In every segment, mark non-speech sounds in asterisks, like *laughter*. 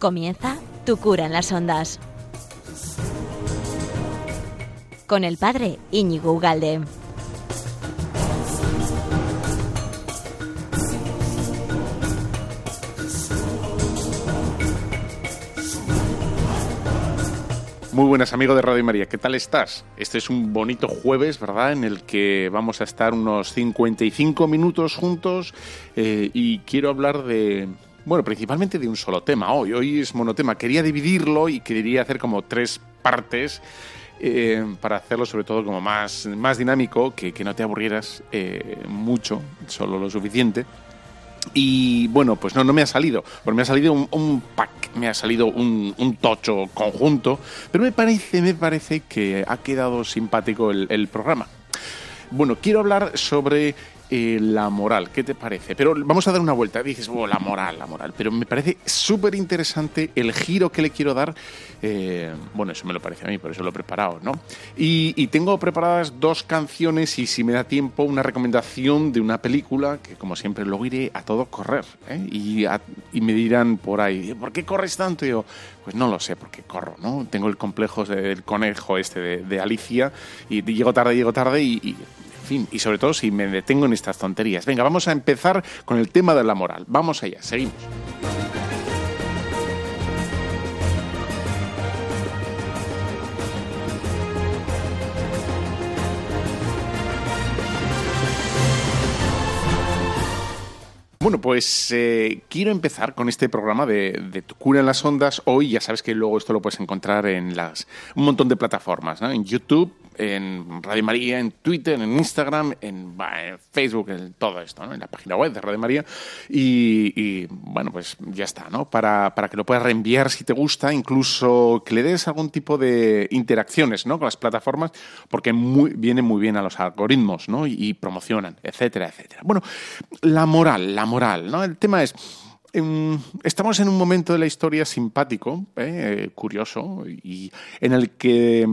Comienza Tu cura en las ondas. Con el padre Íñigo Ugalde. Muy buenas amigos de Radio María, ¿qué tal estás? Este es un bonito jueves, ¿verdad? En el que vamos a estar unos 55 minutos juntos eh, y quiero hablar de, bueno, principalmente de un solo tema hoy. Hoy es monotema. Quería dividirlo y quería hacer como tres partes eh, para hacerlo sobre todo como más, más dinámico, que, que no te aburrieras eh, mucho, solo lo suficiente. Y bueno, pues no, no me ha salido, porque me ha salido un, pack, me ha salido un, tocho conjunto, pero me parece, me parece que ha quedado simpático el programa. Bueno, quiero hablar sobre eh, la moral. ¿Qué te parece? Pero vamos a dar una vuelta. Dices, oh, la moral, la moral. Pero me parece súper interesante el giro que le quiero dar. Eh, bueno, eso me lo parece a mí, por eso lo he preparado, ¿no? Y, y, tengo preparadas dos canciones y si me da tiempo, una recomendación de una película que, como siempre, luego iré a todo correr. ¿eh? Y, a, y, me dirán por ahí, ¿por qué corres tanto? Y yo, pues no lo sé, porque corro, ¿no? Tengo el complejo del conejo este de, de Alicia y llego tarde, llego tarde y, y y sobre todo si me detengo en estas tonterías. Venga, vamos a empezar con el tema de la moral. Vamos allá, seguimos. Bueno, pues eh, quiero empezar con este programa de, de, Tu cura en las ondas. Hoy ya sabes que luego esto lo puedes encontrar en las un montón de plataformas. En YouTube, en Radio María, en Twitter, en Instagram, en, Facebook, en todo esto, ¿no? En la página web de Radio María. Y, bueno, pues ya está, ¿no? Para, para, que lo puedas reenviar si te gusta, incluso que le des algún tipo de interacciones, ¿no? Con las plataformas, porque muy, vienen muy bien a los algoritmos, ¿no? Y, promocionan, etcétera, etcétera. Bueno, la moral, la moral, ¿no? El tema es, eh, estamos en un momento de la historia simpático, eh, curioso, y en el que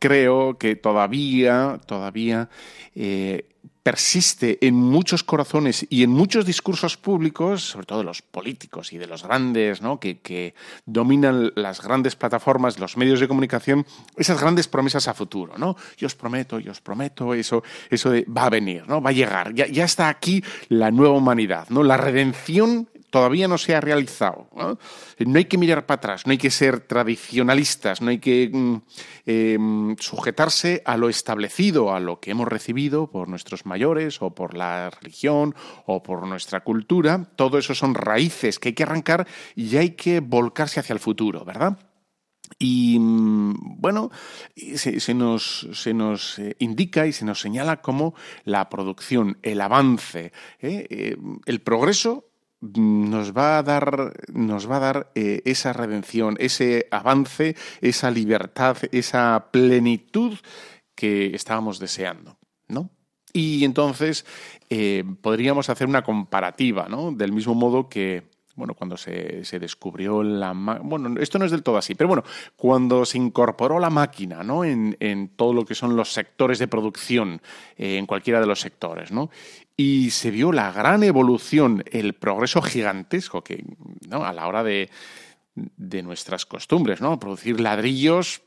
creo que todavía, todavía eh, persiste en muchos corazones y en muchos discursos públicos, sobre todo de los políticos y de los grandes, que, que, dominan las grandes plataformas, los medios de comunicación, esas grandes promesas a futuro. ¿no? Yo os prometo, yo os prometo, eso, eso de, va a venir, ¿no? va a llegar, ya, ya está aquí la nueva humanidad, ¿no? la redención todavía no se ha realizado. ¿no? hay que mirar para atrás, no hay que ser tradicionalistas, no hay que eh, sujetarse a lo establecido, a lo que hemos recibido por nuestros mayores o por la religión o por nuestra cultura. Todo eso son raíces que hay que arrancar y hay que volcarse hacia el futuro, ¿verdad? Y bueno, se, nos, se, nos, indica y se nos señala como la producción, el avance, ¿eh? Eh, el progreso nos va a dar, nos va a dar eh, esa redención, ese avance, esa libertad, esa plenitud que estábamos deseando, ¿no? Y entonces eh, podríamos hacer una comparativa, ¿no? Del mismo modo que, bueno, cuando se, se, descubrió la bueno, esto no es del todo así, pero bueno, cuando se incorporó la máquina, ¿no? En, en todo lo que son los sectores de producción, eh, en cualquiera de los sectores, ¿no? Y se vio la gran evolución, el progreso gigantesco que, ¿no? A la hora de, de nuestras costumbres, ¿no? Producir ladrillos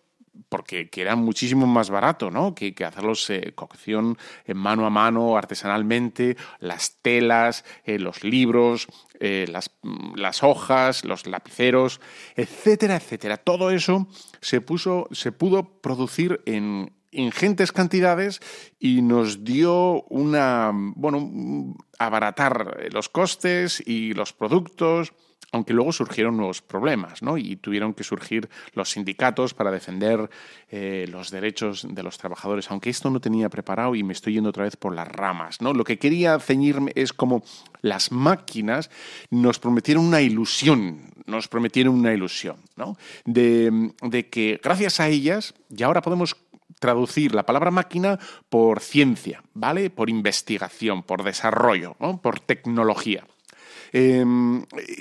porque que era muchísimo más barato, ¿no? Que, que hacerlos eh, cocción en mano a mano, artesanalmente, las telas, eh, los libros, eh, las, las, hojas, los lapiceros, etcétera, etcétera. Todo eso se puso, se pudo producir en ingentes cantidades y nos dio una, bueno, abaratar los costes y los productos aunque luego surgieron nuevos problemas, ¿no? Y tuvieron que surgir los sindicatos para defender eh, los derechos de los trabajadores, aunque esto no tenía preparado y me estoy yendo otra vez por las ramas, ¿no? Lo que quería ceñirme es como las máquinas nos prometieron una ilusión, nos prometieron una ilusión, ¿no? De, de que gracias a ellas, y ahora podemos traducir la palabra máquina por ciencia, ¿vale? Por investigación, por desarrollo, por tecnología. Eh,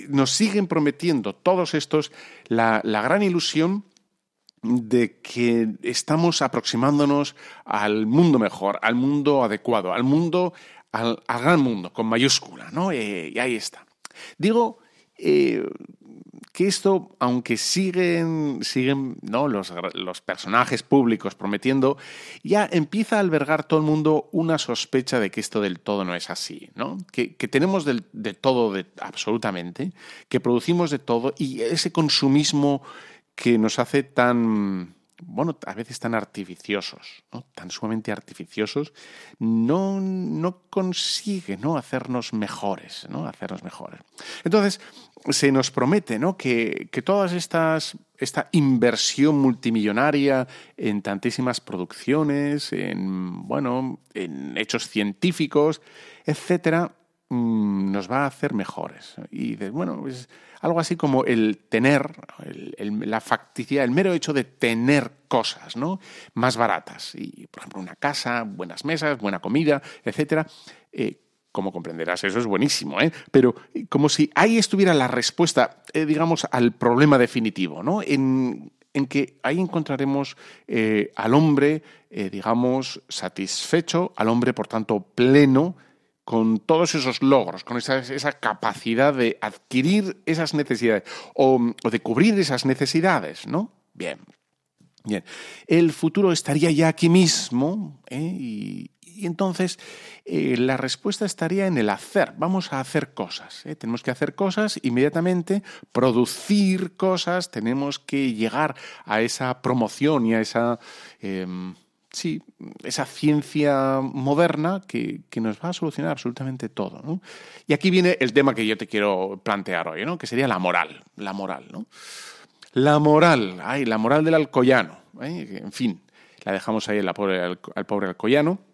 nos siguen prometiendo todos estos la, gran ilusión de que estamos aproximándonos al mundo mejor, al mundo adecuado, al mundo, al, al gran mundo, con mayúscula, ¿no? Eh, y ahí está. Digo, eh, que esto, aunque siguen, siguen ¿no? los, personajes públicos prometiendo, ya empieza a albergar todo el mundo una sospecha de que esto del todo no es así, ¿no? Que, tenemos del, de todo, absolutamente, que producimos de todo y ese consumismo que nos hace tan bueno, a veces tan artificiosos, tan sumamente artificiosos, no, no consigue ¿no? hacernos mejores, ¿no? hacernos mejores. Entonces, se nos promete ¿no? que, que todas estas, esta inversión multimillonaria en tantísimas producciones, en, bueno, en hechos científicos, etcétera, mm, nos va a hacer mejores. Y bueno, pues algo así como el tener, la facticidad, el mero hecho de tener cosas ¿no? más baratas. Y, por ejemplo, una casa, buenas mesas, buena comida, etcétera. Eh, como comprenderás, eso es buenísimo, ¿eh? Pero como si ahí estuviera la respuesta, eh, digamos, al problema definitivo, ¿no? En, en que ahí encontraremos eh, al hombre, digamos, satisfecho, al hombre, por tanto, pleno, con todos esos logros, con esa, esa capacidad de adquirir esas necesidades o, de cubrir esas necesidades, ¿no? Bien. Bien. El futuro estaría ya aquí mismo ¿eh? y, entonces eh, la respuesta estaría en el hacer. Vamos a hacer cosas. ¿eh? Tenemos que hacer cosas inmediatamente, producir cosas, tenemos que llegar a esa promoción y a esa em, sí, esa ciencia moderna que, nos va a solucionar absolutamente todo. Y aquí viene el tema que yo te quiero plantear hoy, ¿no? que sería la moral. La moral, ¿no? La moral, ay, la moral del alcoyano. ¿eh? En fin, la dejamos ahí al pobre, al pobre alcoyano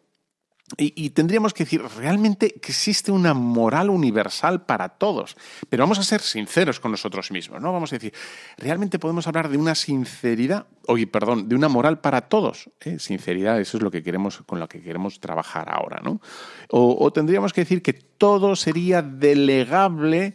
y, tendríamos que decir realmente que existe una moral universal para todos. Pero vamos a ser sinceros con nosotros mismos, ¿no? Vamos a decir, realmente podemos hablar de una sinceridad, oye, perdón, de una moral para todos. ¿eh? Sinceridad, eso es lo que queremos, con lo que queremos trabajar ahora, ¿no? o tendríamos que decir que todo sería delegable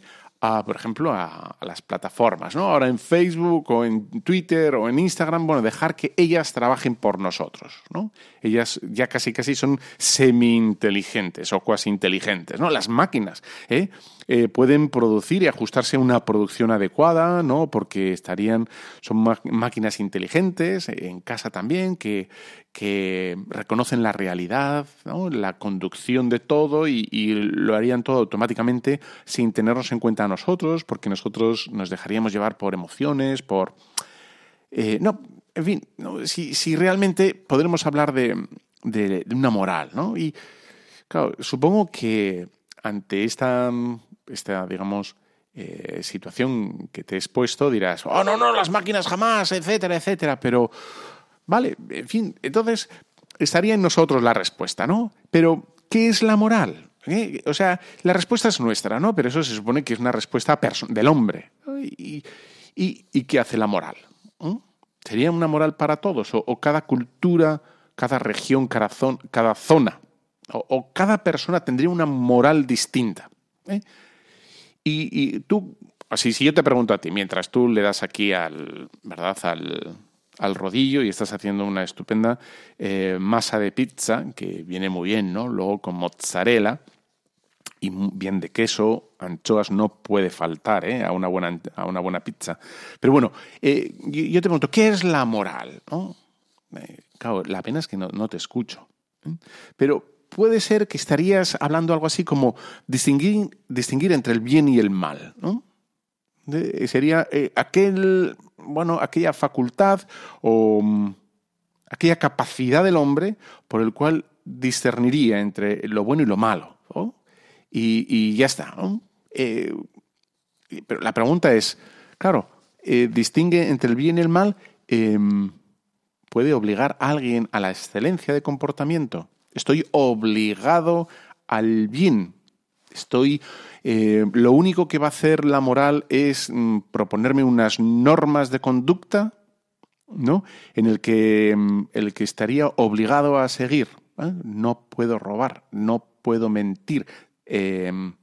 por ejemplo, a, las plataformas, ¿no? Ahora en Facebook o en Twitter o en Instagram, bueno, dejar que ellas trabajen por nosotros, ¿no? Ellas ya casi casi son semi-inteligentes o cuasi inteligentes, ¿no? Las máquinas, ¿eh? Eh, pueden producir y ajustarse a una producción adecuada, ¿no? Porque estarían, son máquinas inteligentes, en casa también, que, que reconocen la realidad, la conducción de todo y, lo harían todo automáticamente sin tenernos en cuenta a nosotros, porque nosotros nos dejaríamos llevar por emociones, por... Eh, no, en fin, si, si, realmente podremos hablar de, de, una moral, ¿no? Y claro, supongo que ante esta, esta digamos, eh, situación que te he expuesto, dirás, oh, no, no, las máquinas jamás, etcétera, etcétera, pero Vale, en fin, entonces estaría en nosotros la respuesta, ¿no? Pero, ¿qué es la moral? ¿Eh? O sea, la respuesta es nuestra, ¿no? Pero eso se supone que es una respuesta del hombre. ¿Y, qué hace la moral? ¿Mm? ¿Sería una moral para todos? ¿O, cada cultura, cada región, cada, zona, o, cada persona tendría una moral distinta? ¿Eh? Y, tú, así, si yo te pregunto a ti, mientras tú le das aquí al, ¿verdad? Al, al rodillo y estás haciendo una estupenda eh, masa de pizza que viene muy bien, ¿no? Luego con mozzarella y bien de queso, anchoas no puede faltar ¿eh? a, una buena, a una buena pizza. Pero bueno, eh, yo, te pregunto, ¿qué es la moral? ¿no? claro, la pena es que no, no te escucho. Pero puede ser que estarías hablando algo así como distinguir, distinguir entre el bien y el mal, ¿no? sería aquel bueno, aquella facultad o mm, aquella capacidad del hombre por el cual discerniría entre lo bueno y lo malo. Y, ya está. Eh, pero la pregunta es, claro, eh, distingue entre el bien y el mal, em, ¿puede obligar a alguien a la excelencia de comportamiento? Estoy obligado al bien. Estoy eh, lo único que va a hacer la moral es mm, proponerme unas normas de conducta, ¿no? En el que, mm, el que estaría obligado a seguir. No puedo robar, no puedo mentir, em,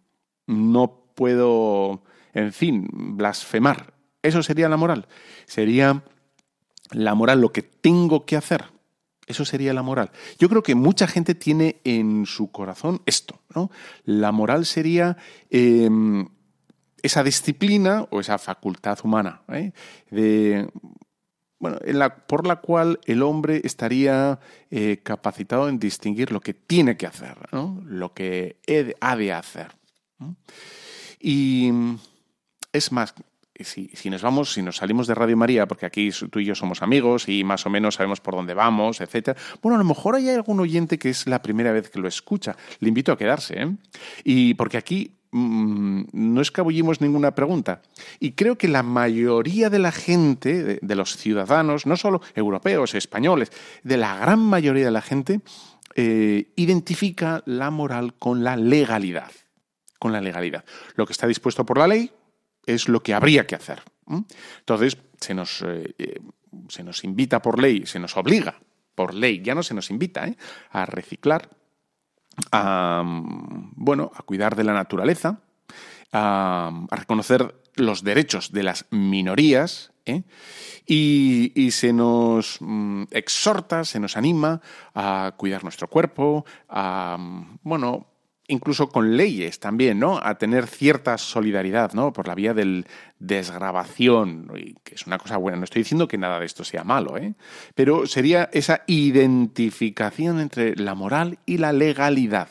no puedo, en fin, blasfemar. Eso sería la moral. Sería la moral lo que tengo que hacer. Eso sería la moral. Yo creo que mucha gente tiene en su corazón esto, ¿no? La moral sería em, esa disciplina o esa facultad humana ¿eh? de, bueno, por la cual el hombre estaría eh, capacitado en distinguir lo que tiene que hacer, lo que ha de hacer. Y es más, si, nos vamos, si nos salimos de Radio María, porque aquí tú y yo somos amigos y más o menos sabemos por dónde vamos, etcétera, bueno, a lo mejor hay algún oyente que es la primera vez que lo escucha. Le invito a quedarse, ¿eh? Y porque aquí Mm, no escabullimos ninguna pregunta. Y creo que la mayoría de la gente, de, los ciudadanos, no solo europeos, españoles, de la gran mayoría de la gente, eh, identifica la moral con la legalidad. Con la legalidad. Lo que está dispuesto por la ley es lo que habría que hacer. Entonces, se nos, eh, eh, se nos invita por ley, se nos obliga por ley, ya no se nos invita a reciclar a, bueno, a cuidar de la naturaleza, a, reconocer los derechos de las minorías ¿eh? y, se nos mm, exhorta, se nos anima a cuidar nuestro cuerpo, a, bueno, incluso con leyes también, ¿no? A tener cierta solidaridad, ¿no? Por la vía del desgrabación, que es una cosa buena. No estoy diciendo que nada de esto sea malo, ¿eh? Pero sería esa identificación entre la moral y la legalidad.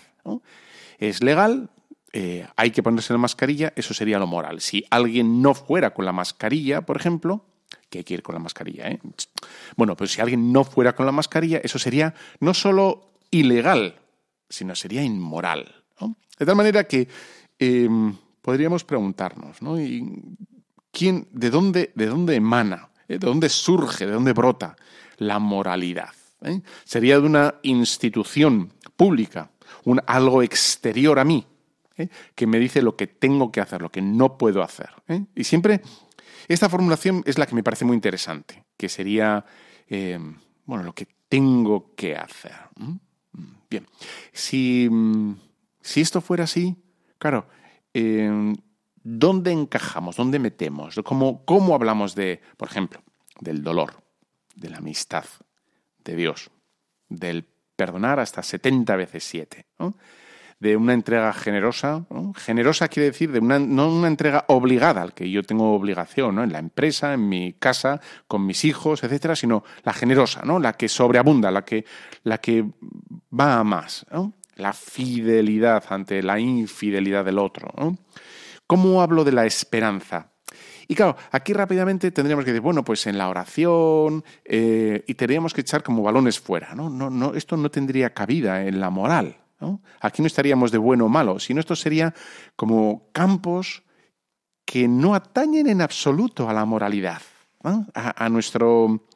Es legal, eh, hay que ponerse la mascarilla, eso sería lo moral. Si alguien no fuera con la mascarilla, por ejemplo, que hay que ir con la mascarilla, ¿eh? Bueno, pues si alguien no fuera con la mascarilla, eso sería no solo ilegal, sino sería inmoral. De tal manera que em, podríamos preguntarnos, ¿no? ¿quién, de, dónde, ¿De dónde emana? ¿Eh? ¿De dónde surge? ¿De dónde brota la moralidad? ¿Eh? ¿Sería de una institución pública, un, algo exterior a mí, ¿eh? que me dice lo que tengo que hacer, lo que no puedo hacer? Y siempre esta formulación es la que me parece muy interesante, que sería, em, bueno, lo que tengo que hacer. Bien, si mm, si esto fuera así, claro, em, ¿dónde encajamos? ¿Dónde metemos? ¿Cómo, ¿Cómo hablamos de, por ejemplo, del dolor, de la amistad, de Dios, del perdonar hasta 70 veces 7? de una entrega generosa. Generosa quiere decir de una, no una entrega obligada, al que yo tengo obligación, ¿no? en la empresa, en mi casa, con mis hijos, etcétera, sino la generosa, ¿no? la que sobreabunda, la que, la que va a más. ¿no? La fidelidad ante la infidelidad del otro. ¿Cómo hablo de la esperanza? Y claro, aquí rápidamente tendríamos que decir, bueno, pues en la oración eh, y tendríamos que echar como balones fuera. ¿no? No, no, esto no tendría cabida en la moral. Aquí no estaríamos de bueno o malo, sino esto sería como campos que no atañen en absoluto a la moralidad, a, nuestro,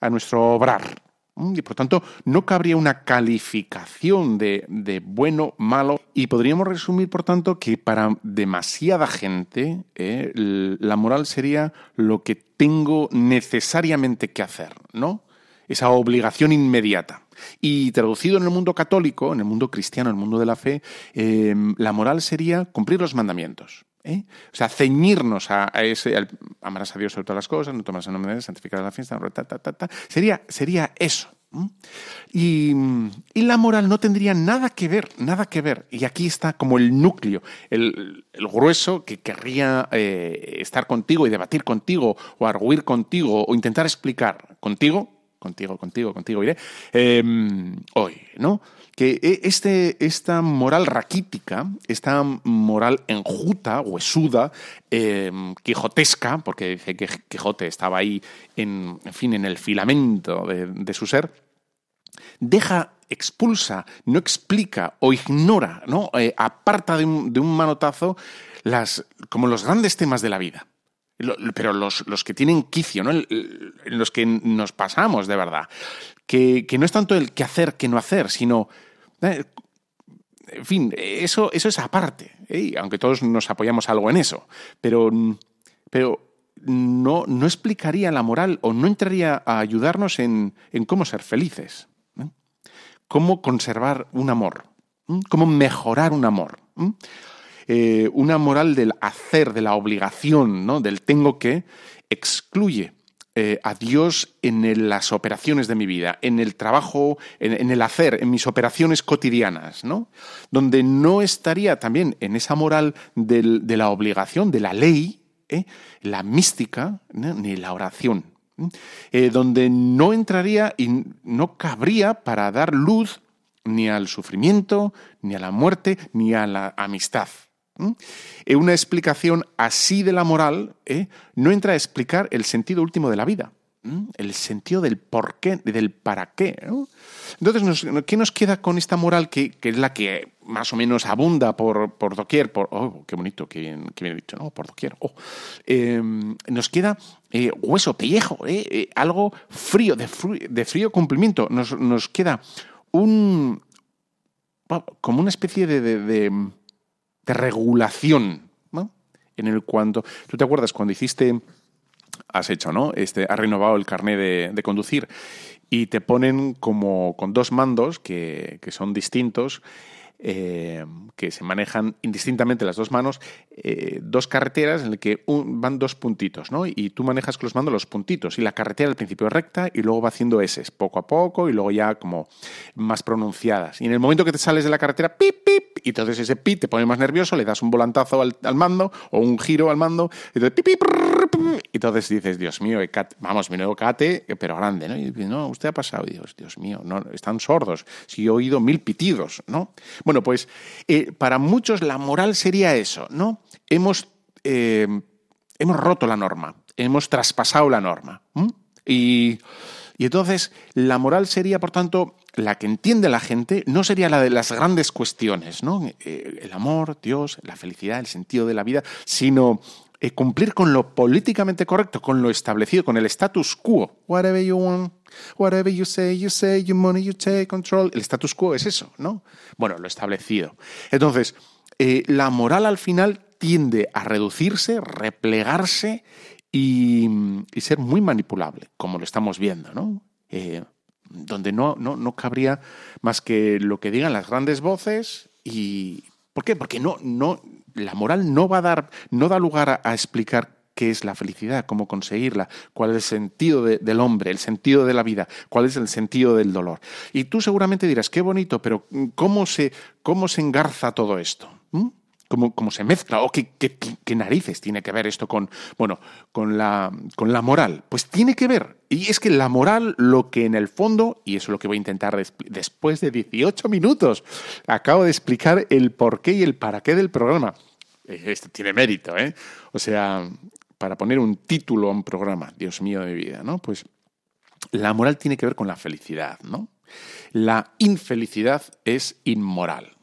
a nuestro obrar. Y por tanto, no cabría una calificación de, de, bueno, malo. Y podríamos resumir, por tanto, que para demasiada gente eh, la moral sería lo que tengo necesariamente que hacer, ¿no? Esa obligación inmediata. Y traducido en el mundo católico, en el mundo cristiano, en el mundo de la fe, em, la moral sería cumplir los mandamientos. ¿Eh? O sea, ceñirnos a, ese, amarás a Dios sobre todas las cosas, no tomarás el nombre de Dios, santificar la fiesta, Sería, sería eso. Y, la moral no tendría nada que ver, nada que ver. Y aquí está como el núcleo, el, grueso que querría eh, estar contigo y debatir contigo, o arguir contigo, o intentar explicar contigo, contigo, contigo, contigo, iré, em, hoy, ¿no? que e, este, esta moral raquítica, esta moral enjuta, huesuda, em, quijotesca, porque dice que Quijote estaba ahí, en, fin, en el filamento de, su ser, deja, expulsa, no explica o ignora, ¿no? Eh, aparta de un, manotazo las, como los grandes temas de la vida. Pero los, que tienen quicio, ¿no? en los que nos pasamos de verdad. Que, que no es tanto el qué hacer, qué no hacer, sino eh, en fin, eso, eso es aparte, ¿eh? aunque todos nos apoyamos algo en eso, pero, pero no, no, explicaría la moral o no entraría a ayudarnos en, cómo ser felices, cómo conservar un amor, cómo mejorar un amor. Eh, una moral del hacer, de la obligación, ¿no? del tengo que, excluye eh, a Dios en las operaciones de mi vida, en el trabajo, en, el hacer, en mis operaciones cotidianas, ¿no? Donde no estaría también en esa moral de la obligación, de la ley, ¿eh? la mística, ni la oración. donde no entraría y no cabría para dar luz ni al sufrimiento, ni a la muerte, ni a la amistad. Eh, una explicación así de la moral ¿eh? no entra a explicar el sentido último de la vida, el sentido del por qué, del para qué. Entonces, ¿qué nos queda con esta moral que, es la que más o menos abunda por, por doquier? Oh, qué bonito, qué bien, qué dicho, ¿no? Por doquier. Oh. Em, nos queda eh, hueso, pellejo, algo frío de, frío, cumplimiento. Nos, queda un... como una especie de regulación, ¿no? En el cuanto. ¿Tú te acuerdas cuando hiciste. Has hecho, ¿no? Este, has renovado el carnet de, de conducir y te ponen como con dos mandos que, que son distintos eh, que se manejan indistintamente las dos manos, eh, dos carreteras en las que van dos puntitos, ¿no? Y tú manejas con los mandos los puntitos. Y la carretera al principio es recta y luego va haciendo S, poco a poco y luego ya como más pronunciadas. Y en el momento que te sales de la carretera, pip, pip, y entonces ese pip te pone más nervioso, le das un volantazo al, mando o un giro al mando, y entonces pip, y entonces dices, Dios mío, vamos, mi nuevo cate, pero grande, ¿no? Y no, usted ha pasado, Dios, Dios mío, no, están sordos. Si he oído mil pitidos, ¿no? Bueno, pues eh, para muchos la moral sería eso, ¿no? Hemos, eh, hemos roto la norma, hemos traspasado la norma. Y, entonces la moral sería, por tanto, la que entiende la gente, no sería la de las grandes cuestiones, ¿no? Eh, el amor, Dios, la felicidad, el sentido de la vida, sino cumplir con lo políticamente correcto, con lo establecido, con el status quo. Whatever you want, whatever you say, you say, your money, you take control. El status quo es eso, ¿no? Bueno, lo establecido. Entonces, eh, la moral al final tiende a reducirse, replegarse y, ser muy manipulable, como lo estamos viendo, ¿no? Eh, donde no, no, no cabría más que lo que digan las grandes voces y... ¿Por qué? Porque no, no, la moral no va a dar, no da lugar a, explicar qué es la felicidad, cómo conseguirla, cuál es el sentido del hombre, el sentido de la vida, cuál es el sentido del dolor. Y tú seguramente dirás, qué bonito, pero ¿cómo se, cómo se engarza todo esto? ¿Mm? Cómo, se mezcla o qué, narices tiene que ver esto con, bueno, con la, con la moral. Pues tiene que ver. Y es que la moral, lo que en el fondo, y eso es lo que voy a intentar después de 18 minutos, acabo de explicar el porqué y el para qué del programa. Eh, esto tiene mérito, ¿eh? O sea, para poner un título a un programa, Dios mío de vida, ¿no? Pues la moral tiene que ver con la felicidad, ¿no? La infelicidad es inmoral.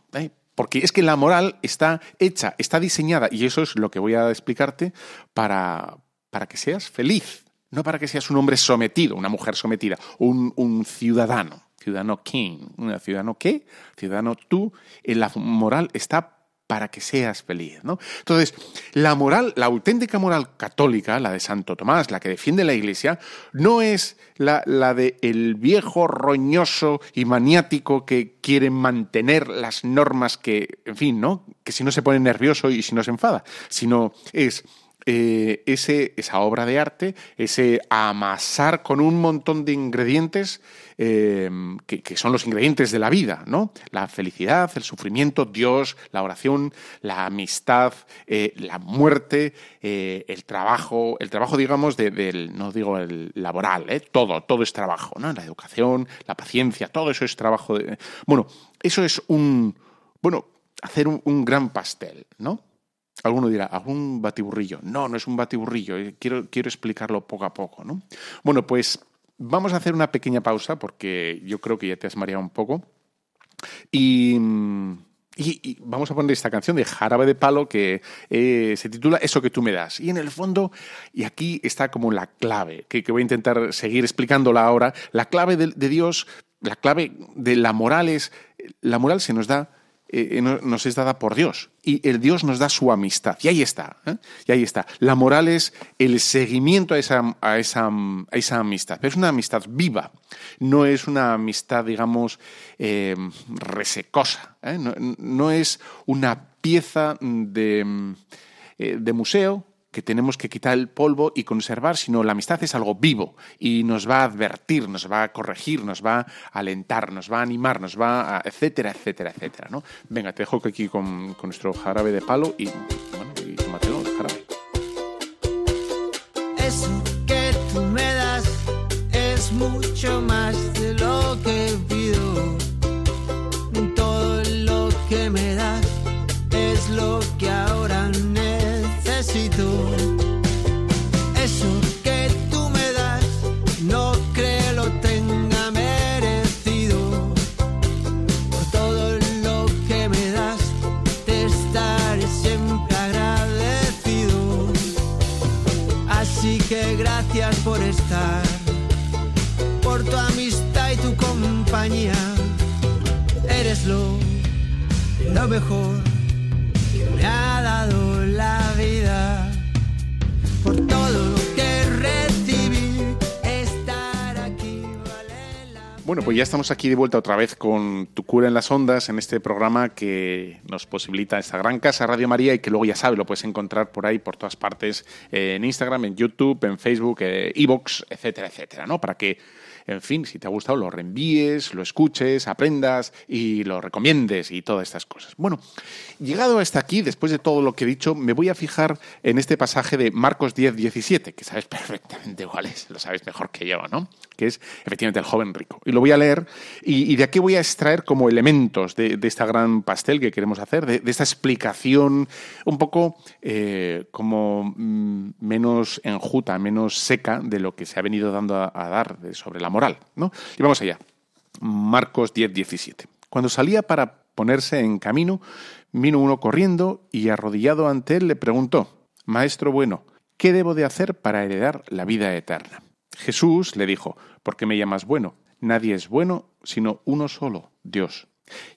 Porque es que la moral está hecha, está diseñada, y eso es lo que voy a explicarte, para, para que seas feliz, no para que seas un hombre sometido, una mujer sometida, un, un ciudadano, ciudadano king, un ciudadano qué, ciudadano tú. La moral está para que seas feliz. ¿no? Entonces, la moral, la auténtica moral católica, la de Santo Tomás, la que defiende la Iglesia, no es la, la de el viejo roñoso y maniático que quiere mantener las normas que, en fin, ¿no? Que si no se pone nervioso y si no se enfada, sino es eh, ese, esa obra de arte, ese amasar con un montón de ingredientes Em, que, son los ingredientes de la vida, ¿no? La felicidad, el sufrimiento, Dios, la oración, la amistad, eh, la muerte, eh, el trabajo, el trabajo, digamos, del, no digo el laboral, todo, todo es trabajo, ¿no? La educación, la paciencia, todo eso es trabajo. De, bueno, eso es un, bueno, hacer un gran pastel, ¿no? Alguno dirá, ¿algún batiburrillo? No, no es un batiburrillo, quiero, quiero explicarlo poco a poco, ¿no? Bueno, pues Vamos a hacer una pequeña pausa porque yo creo que ya te has mareado un poco. Y, vamos a poner esta canción de Jarabe de Palo que eh, se titula Eso que tú me das. Y en el fondo, y aquí está como la clave, que, voy a intentar seguir explicándola ahora, la clave de Dios, la clave de la moral es, la moral se nos da eh, nos es dada por Dios. Y el Dios nos da su amistad. Y ahí está. ¿eh? Y ahí está. La moral es el seguimiento a esa, a esa, a esa amistad. Pero es una amistad viva. No es una amistad, digamos, eh, resecosa. No, no, es una pieza de, de museo que tenemos que quitar el polvo y conservar, sino la amistad es algo vivo y nos va a advertir, nos va a corregir, nos va a alentar, nos va a animar, nos va a etcétera, etcétera, etcétera. Venga, te dejo aquí con, con nuestro jarabe de palo y, bueno, y tómatelo, el jarabe. Eso que tú me das es mucho más Eres lo, mejor que me ha dado la vida. Por todo lo que recibí, estar aquí vale la Bueno, pues ya estamos aquí de vuelta otra vez con Tu cura en las ondas en este programa que nos posibilita esta gran casa Radio María y que luego ya sabes, lo puedes encontrar por ahí, por todas partes, eh, en Instagram, en YouTube, en Facebook, eh, Evox, etcétera, etcétera, ¿no? Para que, en fin, si te ha gustado, lo reenvíes, lo escuches, aprendas y lo recomiendes y todas estas cosas. Bueno, llegado hasta aquí, después de todo lo que he dicho, me voy a fijar en este pasaje de Marcos 10, 17, que sabes *laughs* perfectamente cuál es, lo sabes mejor que yo, ¿no? Que es efectivamente el joven rico. Y lo voy a leer y, de aquí voy a extraer como elementos de, esta gran pastel que queremos hacer, de, esta explicación un poco eh, como mm, menos enjuta, menos seca de lo que se ha venido dando a, a dar sobre la moral, ¿no? Y vamos allá. Marcos 10, 17. Cuando salía para ponerse en camino, vino uno corriendo y arrodillado ante él le preguntó, Maestro bueno, ¿qué debo de hacer para heredar la vida eterna? Jesús le dijo, ¿por qué me llamas bueno? Nadie es bueno sino uno solo, Dios.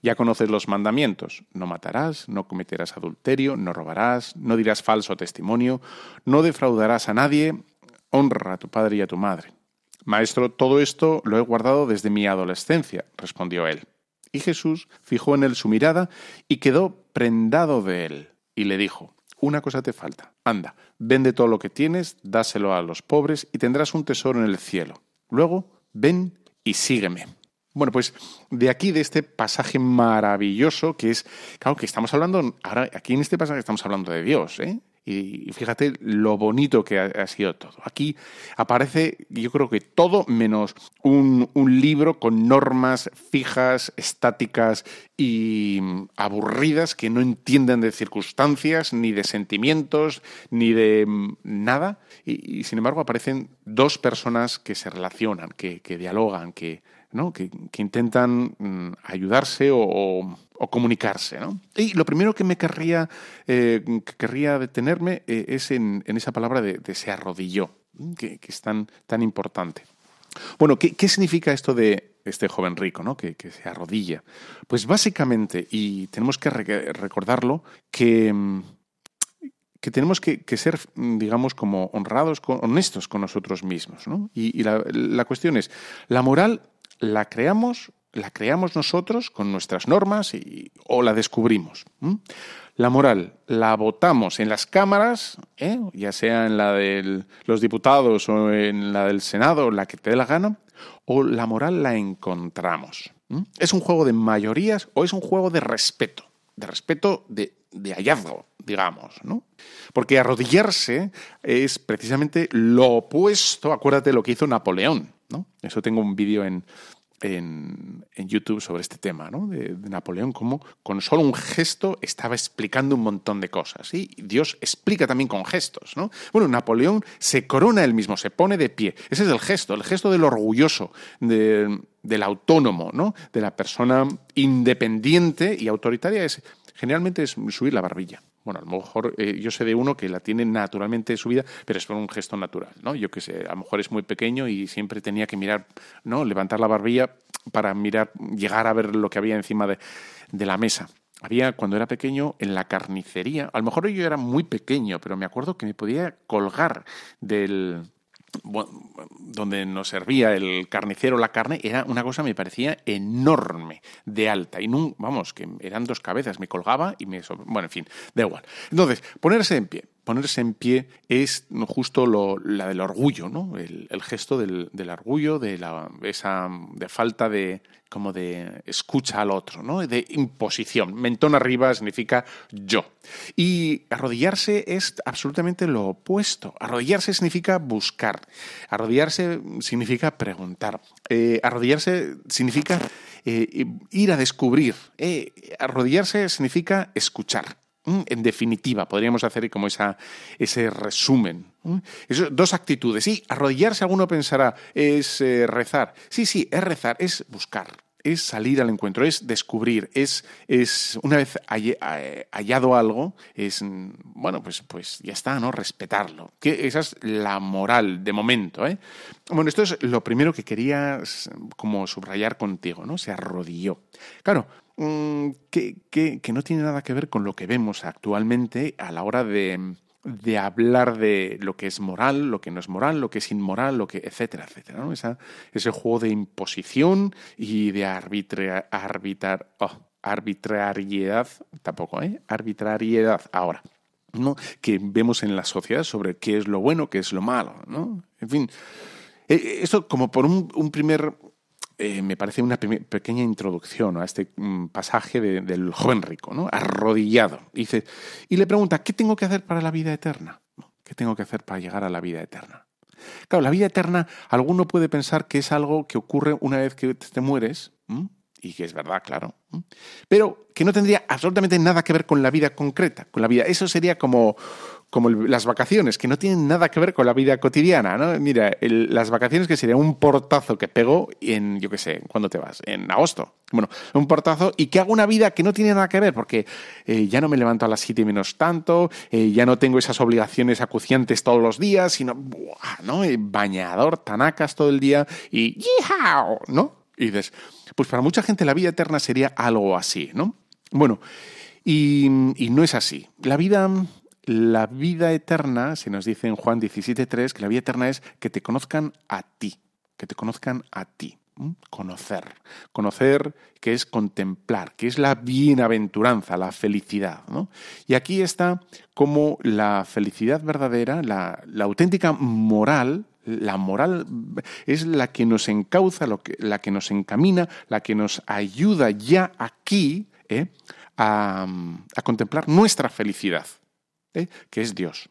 Ya conoces los mandamientos. No matarás, no cometerás adulterio, no robarás, no dirás falso testimonio, no defraudarás a nadie, honra a tu padre y a tu madre. Maestro, todo esto lo he guardado desde mi adolescencia, respondió él. Y Jesús fijó en él su mirada y quedó prendado de él, y le dijo, una cosa te falta, anda, vende todo lo que tienes, dáselo a los pobres y tendrás un tesoro en el cielo. Luego, ven y sígueme. Bueno, pues de aquí, de este pasaje maravilloso, que es, claro, que estamos hablando, ahora aquí en este pasaje estamos hablando de Dios, ¿eh? Y, y fíjate lo bonito que ha, sido todo. Aquí aparece, yo creo que todo menos un, un libro con normas fijas, estáticas y mm, aburridas que no entienden de circunstancias, ni de sentimientos, ni de mm, nada. Y, sin embargo aparecen dos personas que se relacionan, que, que dialogan, que, ¿no? que, que intentan mm, ayudarse o- o comunicarse. ¿no? Y lo primero que me querría, eh, detenerme eh, es en, esa palabra de, se arrodilló, que, es tan, tan importante. Bueno, ¿qué, qué significa esto de este joven rico, ¿no? que, se arrodilla? Pues básicamente, y tenemos que re- recordarlo, que, mm, que tenemos que, ser, mm, digamos, como honrados, con- honestos con nosotros mismos. ¿no? Y, la cuestión es, la moral la creamos, la creamos nosotros con nuestras normas y- o la descubrimos. La moral la votamos en las cámaras, ¿eh? ya sea en la de los diputados o en la del Senado, la que te dé la gana, o la moral la encontramos. ¿Es un juego de mayorías o es un juego de respeto? De respeto de, de hallazgo, digamos, ¿no? Porque arrodillarse es precisamente lo opuesto, acuérdate lo que hizo Napoleón, ¿no? Eso tengo un vídeo en, en, YouTube sobre este tema, ¿no? De, Napoleón, cómo con solo un gesto estaba explicando un montón de cosas. Y Dios explica también con gestos, ¿no? Bueno, Napoleón se corona él mismo, se pone de pie. Ese es el gesto, el gesto del orgulloso, de- del autónomo, ¿no? De la persona independiente y autoritaria es generalmente es subir la barbilla. Bueno, a lo mejor eh, yo sé de uno que la tiene naturalmente subida, pero es por un gesto natural, ¿no? Yo que sé, a lo mejor es muy pequeño y siempre tenía que mirar, ¿no? Levantar la barbilla para mirar, llegar a ver lo que había encima de, de la mesa. Había, cuando era pequeño, en la carnicería, a lo mejor yo era muy pequeño, pero me acuerdo que me podía colgar del, donde nos servía el carnicero la carne, era una cosa me parecía enorme, de alta. Y nun- vamos, que eran dos cabezas, me colgaba y me... Bueno, en fin, da igual. Entonces, ponerse en pie. Ponerse en pie es justo lo, la del orgullo, ¿no? El, gesto del, orgullo, de la, esa de falta de como de escucha al otro, ¿no? De imposición. Mentón arriba significa yo. Y arrodillarse es absolutamente lo opuesto. Arrodillarse significa buscar. Arrodillarse significa preguntar. Eh, arrodillarse significa eh, ir a descubrir. Eh, arrodillarse significa escuchar. Mm, en definitiva, podríamos hacer como esa, ese resumen. Dos actitudes. Sí, arrodillarse, alguno pensará, es eh, rezar. Sí, sí, es rezar, es buscar, es salir al encuentro, es descubrir, es, es una vez hallado algo, es, mm, bueno, pues, pues ya está, ¿no? Respetarlo. Que esa es la moral de momento, ¿eh? Bueno, esto es lo primero que quería como subrayar contigo, ¿no? Se arrodilló. Claro, Mm, que, que, no tiene nada que ver con lo que vemos actualmente a la hora de, de, hablar de lo que es moral, lo que no es moral, lo que es inmoral, lo que, etcétera, etcétera. ¿no? Ese juego de imposición y de arbitra, arbitrar, oh, arbitrariedad, tampoco, ¿eh? Arbitrariedad ahora. ¿no? que vemos en la sociedad sobre qué es lo bueno, qué es lo malo. ¿no? En fin, eh, esto como por un primer eh, me parece una pequeña introducción a este mm, pasaje del joven rico, ¿no? arrodillado. Y, dice, y le pregunta, ¿qué tengo que hacer para la vida eterna? ¿Qué tengo que hacer para llegar a la vida eterna? Claro, la vida eterna, alguno puede pensar que es algo que ocurre una vez que te mueres, y que es verdad, claro, pero que no tendría absolutamente nada que ver con la vida concreta, con la vida. Eso sería como, como las vacaciones, que no tienen nada que ver con la vida cotidiana, ¿no? Mira, las vacaciones que sería un portazo que pego en, yo qué sé, ¿cuándo te vas? En agosto. Bueno, un portazo y que hago una vida que no tiene nada que ver, porque eh, ya no me levanto a las siete menos tanto, eh, ya no tengo esas obligaciones acuciantes todos los días, sino, ¡buah! ¿no? Eh, bañador, tanacas todo el día y ¡yihao! ¿no? Y dices, pues para mucha gente la vida eterna sería algo así, ¿no? Bueno, y, y no es así. La vida la vida eterna, se nos dice en Juan 17.3, que la vida eterna es que te conozcan a ti, que te conozcan a ti. Conocer. Conocer que es contemplar, que es la bienaventuranza, la felicidad. Y aquí está como la felicidad verdadera, la, auténtica moral, la moral es la que nos encauza, la que nos encamina, la que nos ayuda ya aquí ¿eh? a contemplar nuestra felicidad. ¿eh? que es Dios.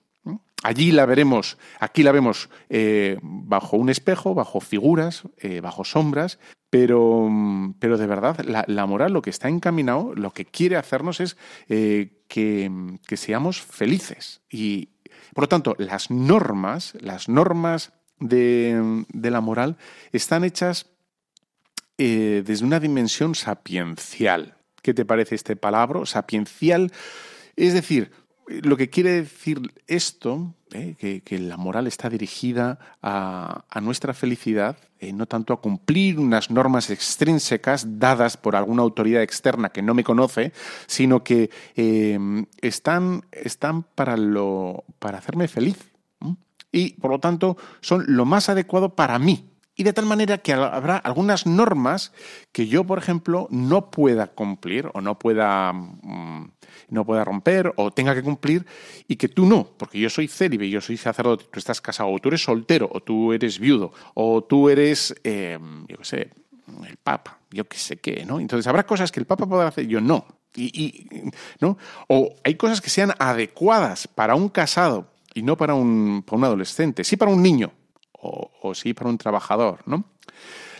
Allí la veremos, aquí la vemos eh, bajo un espejo, bajo figuras, bajo sombras, pero, pero de verdad la, moral lo que está encaminado, lo que quiere hacernos es que, que, seamos felices. Y por lo tanto, las normas, las normas de, la moral están hechas desde una dimensión sapiencial. ¿Qué te parece este palabra? Sapiencial. Es decir, lo que quiere decir esto, eh, que, la moral está dirigida a, nuestra felicidad, eh, no tanto a cumplir unas normas extrínsecas dadas por alguna autoridad externa que no me conoce, sino que eh, están, están para, lo, para hacerme feliz. Y por lo tanto son lo más adecuado para mí, y de tal manera que habrá algunas normas que yo, por ejemplo, no pueda cumplir o no pueda, mm, no pueda romper o tenga que cumplir y que tú no, porque yo soy célibe, yo soy sacerdote, tú estás casado, o tú eres soltero, o tú eres viudo, o tú eres, eh, yo qué sé, el Papa, yo qué sé qué, ¿no? Entonces habrá cosas que el Papa podrá hacer, yo no. Y, ¿no? O hay cosas que sean adecuadas para un casado y no para un, para un adolescente, sí para un niño, o, sí para un trabajador, ¿no?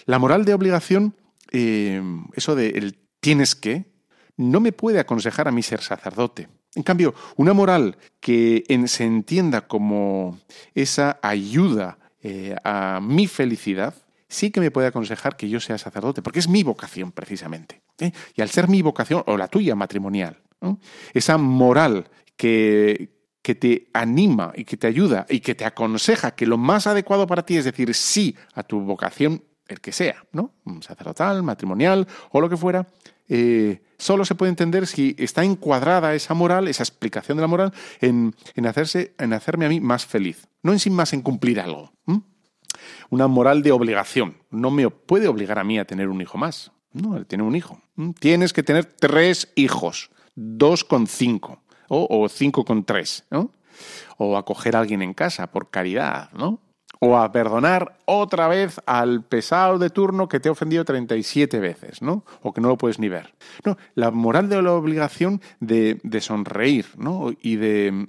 La moral de obligación, eh, eso de el tienes que, no me puede aconsejar a mí ser sacerdote. En cambio, una moral que se entienda como esa ayuda eh, a mi felicidad, sí que me puede aconsejar que yo sea sacerdote, porque es mi vocación precisamente. ¿eh? Y al ser mi vocación, o la tuya matrimonial, esa moral que, que te anima y que te ayuda y que te aconseja que lo más adecuado para ti es decir sí a tu vocación, el que sea, ¿no? Sacerdotal, matrimonial o lo que fuera, eh, solo se puede entender si está encuadrada esa moral, esa explicación de la moral, en, hacerse, en hacerme a mí más feliz, no en sin más en cumplir algo. Una moral de obligación. No me puede obligar a mí a tener un hijo más. No, tener un hijo. Tienes que tener tres hijos, dos con cinco o, con tres, ¿no? O acoger a alguien en casa por caridad, ¿no? O a perdonar otra vez al pesado de turno que te ha ofendido 37 veces, ¿no? O que no lo puedes ni ver. No, la moral de la obligación de, de sonreír, ¿no? Y de...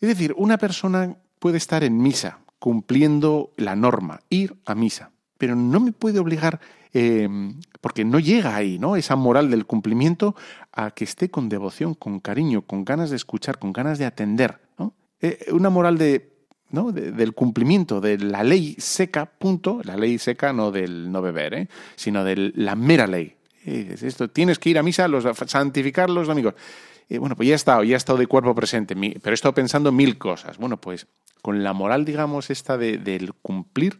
Es decir, una persona puede estar en misa, cumpliendo la norma, ir a misa, pero no me puede obligar eh, porque no llega ahí, ¿no? Esa moral del cumplimiento a que esté con devoción, con cariño, con ganas de escuchar, con ganas de atender, ¿no? Eh, una moral de, ¿no? del cumplimiento de la ley seca, punto, la ley seca no del no beber, ¿eh? sino de la mera ley. Esto, tienes que ir a misa, los, santificar los amigos. bueno, pues ya he estado, ya he estado de cuerpo presente, pero he estado pensando mil cosas. Bueno, pues con la moral, digamos, esta de, del cumplir,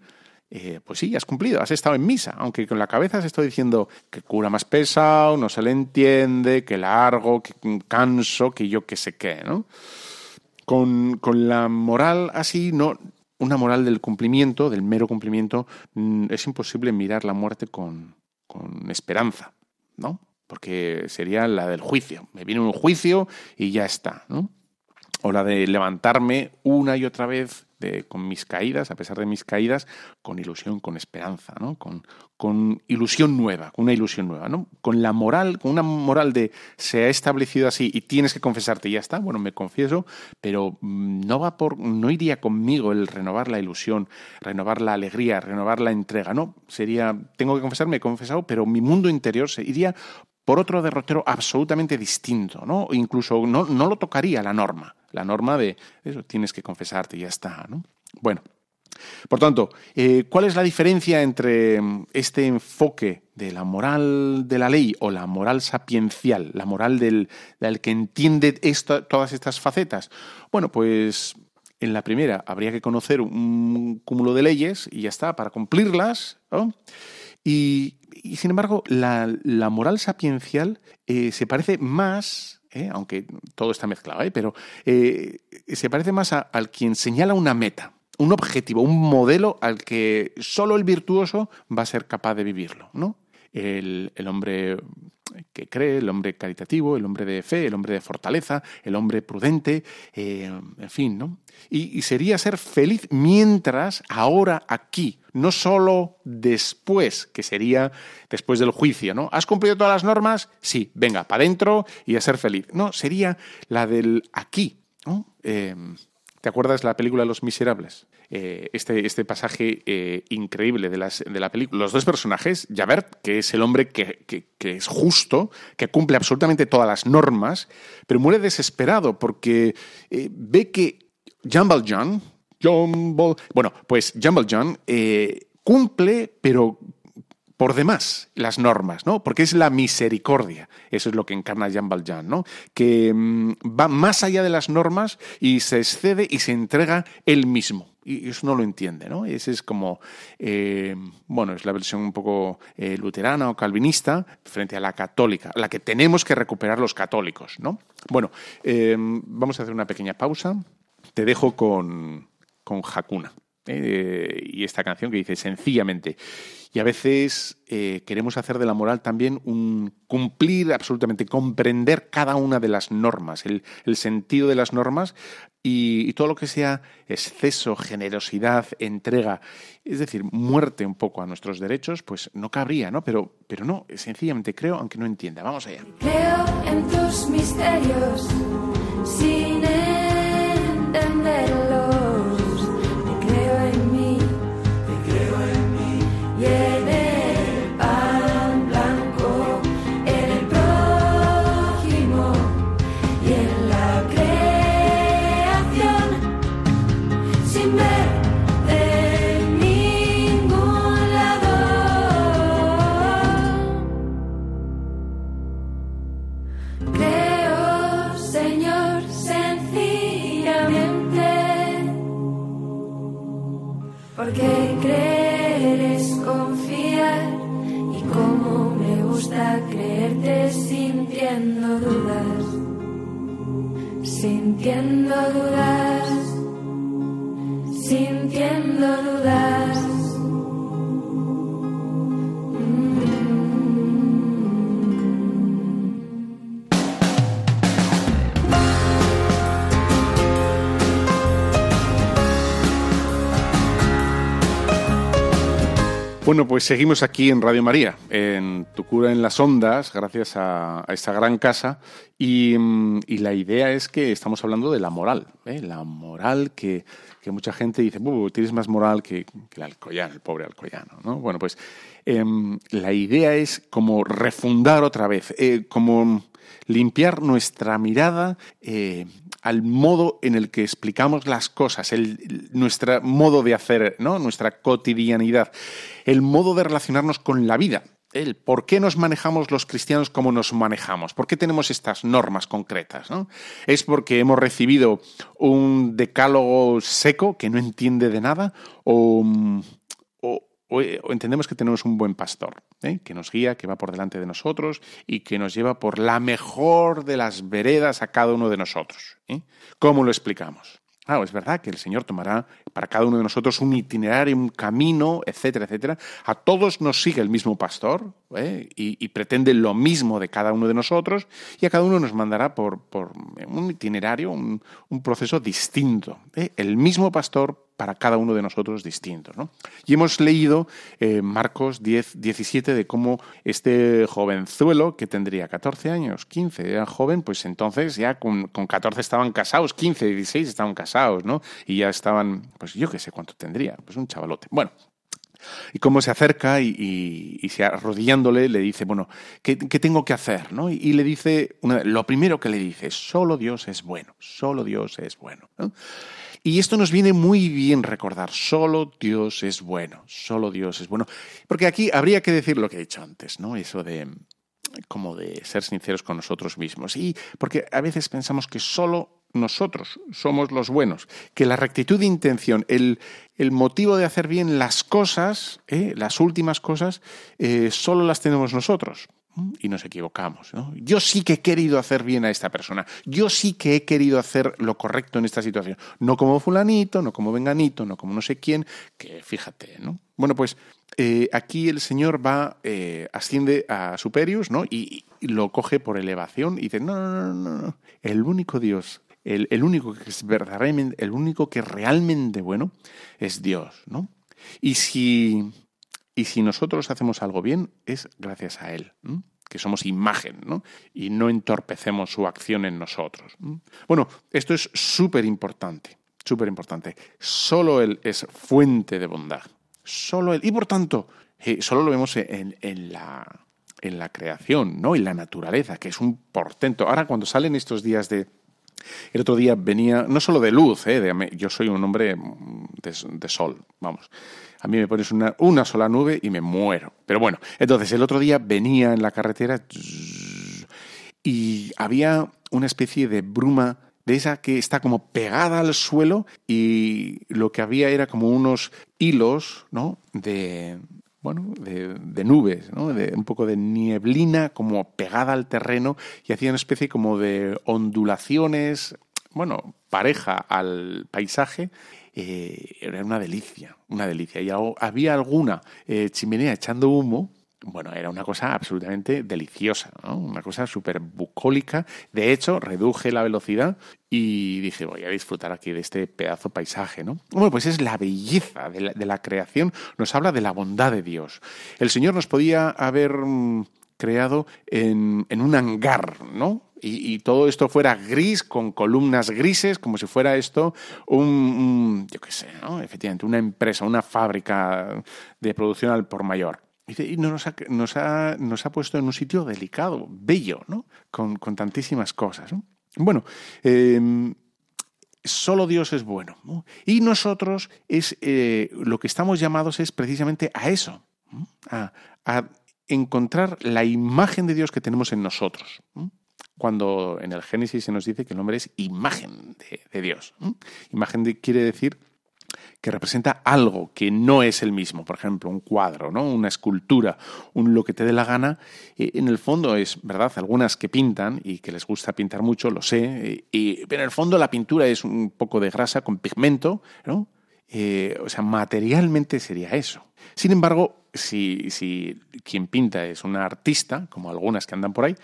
eh, pues sí, has cumplido, has estado en misa, aunque con la cabeza has estado diciendo que cura más pesado, no se le entiende, que largo, que canso, que yo qué sé qué, ¿no? Con, la moral así, no, una moral del cumplimiento, del mero cumplimiento, mm, es imposible mirar la muerte con, con esperanza, ¿no? Porque sería la del juicio. Me viene un juicio y ya está, ¿no? O la de levantarme una y otra vez con mis caídas, a pesar de mis caídas, con ilusión, con esperanza, ¿no? con, ilusión nueva, con una ilusión nueva, ¿no? con la moral, con una moral de se ha establecido así y tienes que confesarte y ya está, bueno, me confieso, pero mm, no va por, no iría conmigo el renovar la ilusión, renovar la alegría, renovar la entrega, no, sería, tengo que confesarme, he confesado, pero mi mundo interior se iría por otro derrotero absolutamente distinto, ¿no? Incluso no, no lo tocaría la norma la norma de eso, tienes que confesarte y ya está. ¿no? Bueno, por tanto, eh, ¿cuál es la diferencia entre mm, este enfoque de la moral de la ley o la moral sapiencial, la moral del, que entiende todas estas facetas? Bueno, pues en la primera habría que conocer un cúmulo de leyes y ya está, para cumplirlas. Y, sin embargo, la, moral sapiencial eh, se parece más ¿eh? aunque todo está mezclado, ¿eh? pero eh, se parece más al quien señala una meta, un objetivo, un modelo al que solo el virtuoso va a ser capaz de vivirlo, ¿no? El, hombre que cree, el hombre caritativo, el hombre de fe, el hombre de fortaleza, el hombre prudente, en fin, ¿no? y, sería ser feliz mientras, ahora, aquí, no solo después, que sería después del juicio, ¿no? ¿Has cumplido todas las normas? Sí, venga, para adentro y a ser feliz. No, sería la del aquí, ¿no? Em, ¿Te acuerdas la película Los Miserables? Eh, este, este pasaje eh, increíble de, de la película. Los dos personajes, Javert, que es el hombre que, es justo, que cumple absolutamente todas las normas, pero muere desesperado porque eh, ve que Jumble John, bueno, pues John eh, cumple, pero por demás las normas, ¿no? Porque es la misericordia. Eso es lo que encarna Jean Valjean, ¿no? Que mm, va más allá de las normas y se excede y se entrega él mismo. Y eso no lo entiende, ¿no? Ese es como, eh, bueno, es la versión un poco eh, luterana o calvinista frente a la católica, la que tenemos que recuperar los católicos, ¿no? Bueno, vamos a hacer una pequeña pausa te dejo con, con Hakuna. Eh, y esta canción que dice sencillamente. Y a veces eh, queremos hacer de la moral también un cumplir absolutamente, comprender cada una de las normas, el, sentido de las normas y, todo lo que sea exceso, generosidad, entrega, es decir, muerte un poco a nuestros derechos, pues no cabría, ¿no? Pero, pero no, sencillamente creo, aunque no entienda. Vamos allá. Creo en tus misterios, sin dudas, sintiendo dudas, sintiendo dudas. Bueno, pues seguimos aquí en Radio María, en Tu cura en las ondas, gracias a, esta gran casa. Y, mm, y la idea es que estamos hablando de la moral, ¿eh? la moral que, que mucha gente dice, "Bu, tienes más moral que, el alcoyano, el pobre alcoyano. ¿no? Bueno, pues em, la idea es como refundar otra vez, eh, como limpiar nuestra mirada eh, al modo en el que explicamos las cosas, nuestro modo de hacer, ¿no? nuestra cotidianidad, el modo de relacionarnos con la vida. El por qué nos manejamos los cristianos como nos manejamos, por qué tenemos estas normas concretas. ¿no? ¿Es porque hemos recibido un decálogo seco que no entiende de nada o, o, entendemos que tenemos un buen pastor ¿eh? que nos guía, que va por delante de nosotros y que nos lleva por la mejor de las veredas a cada uno de nosotros. ¿eh? ¿Cómo lo explicamos? Claro, es verdad que el Señor tomará para cada uno de nosotros un itinerario, un camino, etcétera, etcétera. A todos nos sigue el mismo pastor ¿eh? y, pretende lo mismo de cada uno de nosotros y a cada uno nos mandará por, por un itinerario, un, un proceso distinto. ¿eh? El mismo pastor para cada uno de nosotros distintos. ¿no? Y hemos leído eh, Marcos 10, 17 de cómo este jovenzuelo, que tendría 14 años, 15, era joven, pues entonces ya con, con 14 estaban casados, 15, 16 estaban casados, ¿no? Y ya estaban, pues yo qué sé cuánto tendría, pues un chavalote. Bueno, y cómo se acerca y, se arrodillándole le dice, bueno, ¿qué, tengo que hacer? ¿no? Y, le dice, lo primero que le dice, solo Dios es bueno, solo Dios es bueno. ¿no? Y esto nos viene muy bien recordar, solo Dios es bueno, solo Dios es bueno. Porque aquí habría que decir lo que he dicho antes, ¿no? Eso de como de ser sinceros con nosotros mismos. Y porque a veces pensamos que solo nosotros somos los buenos, que la rectitud de intención, el, el motivo de hacer bien las cosas, ¿eh? las últimas cosas, eh, solo las tenemos nosotros y nos equivocamos. Yo sí que he querido hacer bien a esta persona. Yo sí que he querido hacer lo correcto en esta situación. No como fulanito, no como venganito, no como no sé quién, que fíjate, ¿no? Bueno, pues eh, aquí el Señor va, asciende a Superius, ¿no? Y, y, lo coge por elevación y dice, no, no, no, no, no. el único Dios, el, el único que es verdaderamente, el único que realmente bueno es Dios, ¿no? Y si y si nosotros hacemos algo bien, es gracias a Él, que somos imagen, ¿no? Y no entorpecemos su acción en nosotros. ¿no? Bueno, esto es súper importante, súper importante. Solo Él es fuente de bondad. Solo Él. Y por tanto, eh, solo lo vemos en, en, la, en la creación, ¿no? En la naturaleza, que es un portento. Ahora, cuando salen estos días de, el otro día venía, no solo de luz, ¿eh? de, yo soy un hombre de, de sol, vamos. A mí me pones una, una, sola nube y me muero. Pero bueno, entonces el otro día venía en la carretera y había una especie de bruma de esa que está como pegada al suelo y lo que había era como unos hilos, ¿no? De, bueno, de, nubes, ¿no? de un poco de nieblina como pegada al terreno y hacía una especie como de ondulaciones, bueno, pareja al paisaje eh, era una delicia, una delicia. Y había alguna eh, chimenea echando humo, bueno, era una cosa absolutamente deliciosa, ¿no? una cosa súper bucólica. De hecho, reduje la velocidad y dije, voy a disfrutar aquí de este pedazo paisaje. ¿no? Bueno, pues es la belleza de la, creación, nos habla de la bondad de Dios. El Señor nos podía haber mmm, creado en, un hangar, ¿no? Y, todo esto fuera gris, con columnas grises, como si fuera esto un yo qué sé, ¿no? efectivamente, una empresa, una fábrica de producción al por mayor. Y nos ha, nos, ha, nos ha puesto en un sitio delicado, bello, ¿no? Con, con tantísimas cosas. ¿no? Bueno, eh, solo Dios es bueno. ¿no? Y nosotros es eh, lo que estamos llamados es precisamente a eso, a, a encontrar la imagen de Dios que tenemos en nosotros. ¿no? cuando en el Génesis se nos dice que el hombre es imagen de, Dios. Imagen quiere decir que representa algo que no es el mismo, por ejemplo, un cuadro, ¿no? una escultura, un lo que te dé la gana, eh, en el fondo es, ¿verdad? Algunas que pintan y que les gusta pintar mucho, lo sé, eh, y, pero en el fondo la pintura es un poco de grasa con pigmento, ¿no? Eh, o sea, materialmente sería eso. Sin embargo, si, si, quien pinta es una artista, como algunas que andan por ahí,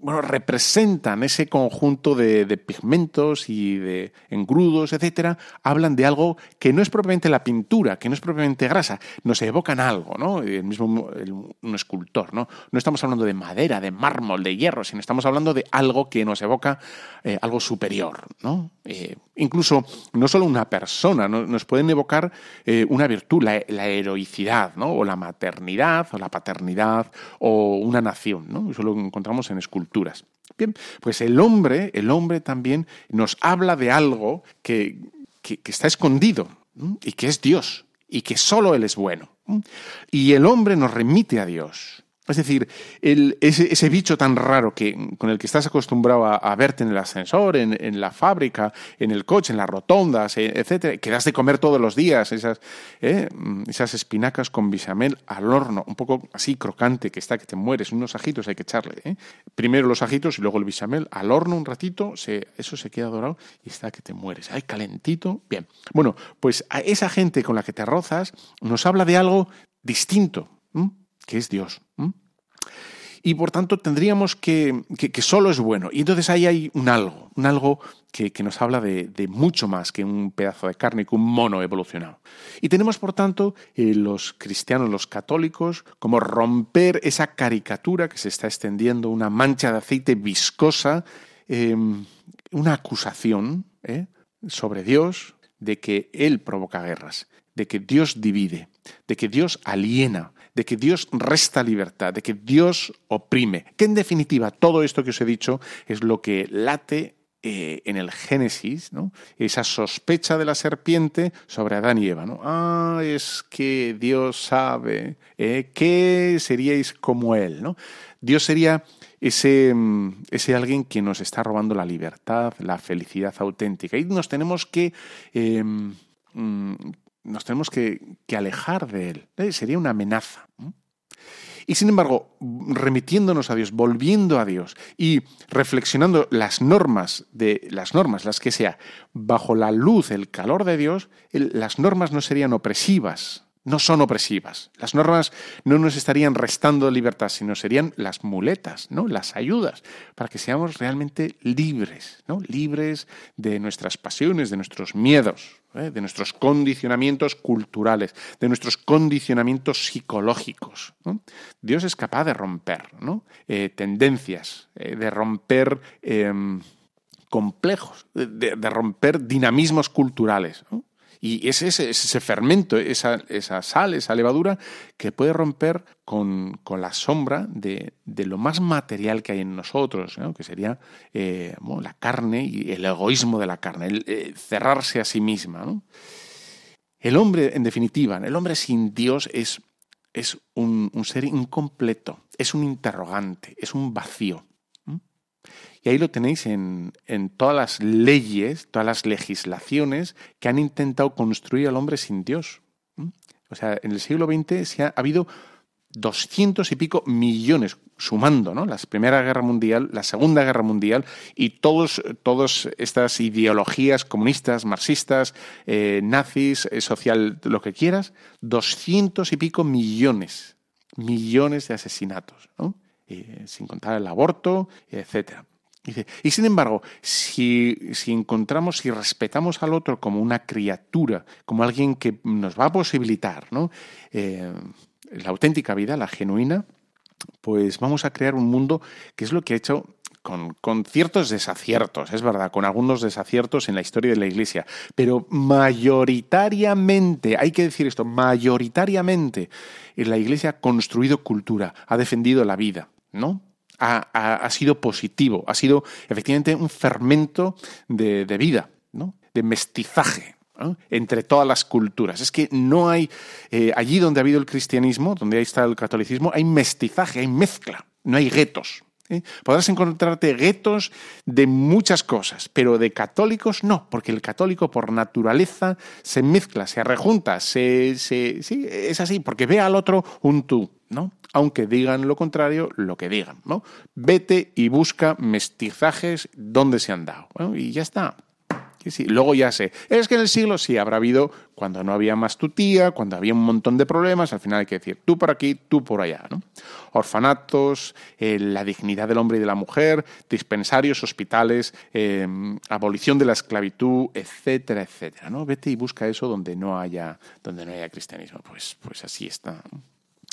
bueno, representan ese conjunto de, de, pigmentos y de engrudos, etcétera, hablan de algo que no es propiamente la pintura, que no es propiamente grasa, nos evocan algo, ¿no? El mismo un escultor, ¿no? No estamos hablando de madera, de mármol, de hierro, sino estamos hablando de algo que nos evoca eh, algo superior, ¿no? Eh, incluso no solo una persona, ¿no? nos pueden evocar eh, una virtud, la, la, heroicidad, ¿no? O la maternidad, o la paternidad, o una nación, ¿no? Eso lo encontramos en Bien, pues el hombre, el hombre también nos habla de algo que, que, que está escondido y que es Dios y que solo Él es bueno. Y el hombre nos remite a Dios. Es decir, ese, bicho tan raro que, con el que estás acostumbrado a, verte en el ascensor, en, la fábrica, en el coche, en las rotondas, etcétera, que das de comer todos los días, esas, eh, esas espinacas con bichamel al horno, un poco así crocante, que está que te mueres, unos ajitos hay que echarle. ¿eh? Primero los ajitos y luego el bichamel al horno un ratito, se, eso se queda dorado y está que te mueres. Ay, calentito. Bien. Bueno, pues a esa gente con la que te rozas nos habla de algo distinto. Que es Dios. Y por tanto tendríamos que, que, solo es bueno. Y entonces ahí hay un algo, un algo que, que nos habla de, de, mucho más que un pedazo de carne, que un mono evolucionado. Y tenemos, por tanto, eh, los cristianos, los católicos, como romper esa caricatura que se está extendiendo, una mancha de aceite viscosa, eh, una acusación ¿eh? sobre Dios de que Él provoca guerras, de que Dios divide, de que Dios aliena, de que Dios resta libertad, de que Dios oprime. Que en definitiva todo esto que os he dicho es lo que late eh, en el Génesis, esa sospecha de la serpiente sobre Adán y Eva. ¿no? Ah, es que Dios sabe eh, que seríais como Él. ¿no? Dios sería ese, ese alguien que nos está robando la libertad, la felicidad auténtica. Y nos tenemos que... Eh, nos tenemos que, que alejar de él. ¿Eh? Sería una amenaza. Y sin embargo, remitiéndonos a Dios, volviendo a Dios y reflexionando las normas de las normas, las que sea, bajo la luz, el calor de Dios, las normas no serían opresivas, no son opresivas. Las normas no nos estarían restando libertad, sino serían las muletas, ¿no? Las ayudas para que seamos realmente libres, ¿no? Libres de nuestras pasiones, de nuestros miedos, ¿eh? de nuestros condicionamientos culturales, de nuestros condicionamientos psicológicos. Dios es capaz de romper ¿no? eh, tendencias, eh, de romper em, complejos, de, romper dinamismos culturales. Y es ese, ese fermento, esa, esa, sal, esa levadura, que puede romper con, con la sombra de, de, lo más material que hay en nosotros, ¿no? que sería eh, la carne y el egoísmo de la carne, el eh, cerrarse a sí misma. El hombre, en definitiva, el hombre sin Dios es, es un ser incompleto, es un interrogante, es un vacío. Y ahí lo tenéis en, en, todas las leyes, todas las legislaciones que han intentado construir al hombre sin Dios. O sea, en el siglo XX se ha, ha habido doscientos y pico millones, sumando ¿no? la Primera Guerra Mundial, la Segunda Guerra Mundial y todas todos estas ideologías comunistas, marxistas, eh, nazis, eh, social, lo que quieras, doscientos y pico millones, millones de asesinatos, eh, sin contar el aborto, etcétera. Y sin embargo, si, encontramos, si respetamos al otro como una criatura, como alguien que nos va a posibilitar eh, la auténtica vida, la genuina, pues vamos a crear un mundo que es lo que ha hecho con, con, ciertos desaciertos, es verdad, con algunos desaciertos en la historia de la Iglesia, pero mayoritariamente, hay que decir esto, mayoritariamente la Iglesia ha construido cultura, ha defendido la vida, ¿no? Ha, ha, ha, sido positivo, ha sido efectivamente un fermento de, vida, ¿no? de mestizaje entre todas las culturas. Es que no hay, eh, allí donde ha habido el cristianismo, donde ahí está el catolicismo, hay mestizaje, hay mezcla, no hay guetos. ¿Eh? Podrás encontrarte guetos de muchas cosas, pero de católicos no, porque el católico por naturaleza se mezcla, se rejunta, se, se, sí, es así, porque ve al otro un tú, ¿no? aunque digan lo contrario, lo que digan, ¿no? Vete y busca mestizajes donde se han dado, y ya está. Sí. Luego ya sé, es que en el siglo sí habrá habido cuando no había más tu tía, cuando había un montón de problemas, al final hay que decir tú por aquí, tú por allá, ¿no? Orfanatos, eh, la dignidad del hombre y de la mujer, dispensarios, hospitales, eh, abolición de la esclavitud, etcétera, etcétera, ¿no? Vete y busca eso donde no haya, donde no haya cristianismo. Pues, pues así está. ¿no?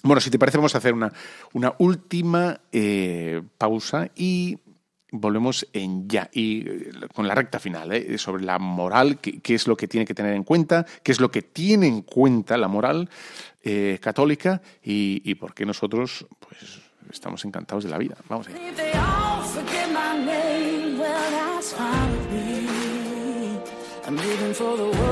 Bueno, si te parece, vamos a hacer una, una última eh, pausa y volvemos en ya y eh, con la recta final ¿eh? sobre la moral, qué, qué, es lo que tiene que tener en cuenta, qué es lo que tiene en cuenta la moral eh, católica y, y, por qué nosotros pues estamos encantados de la vida. Vamos allá. So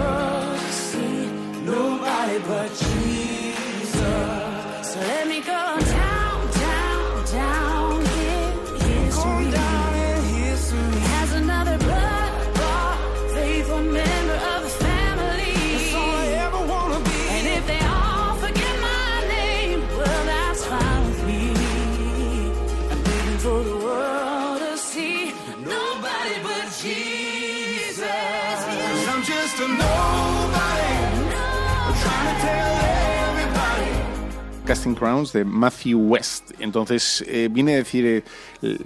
Casting Crowns de Matthew West. Entonces eh, viene a decir, eh,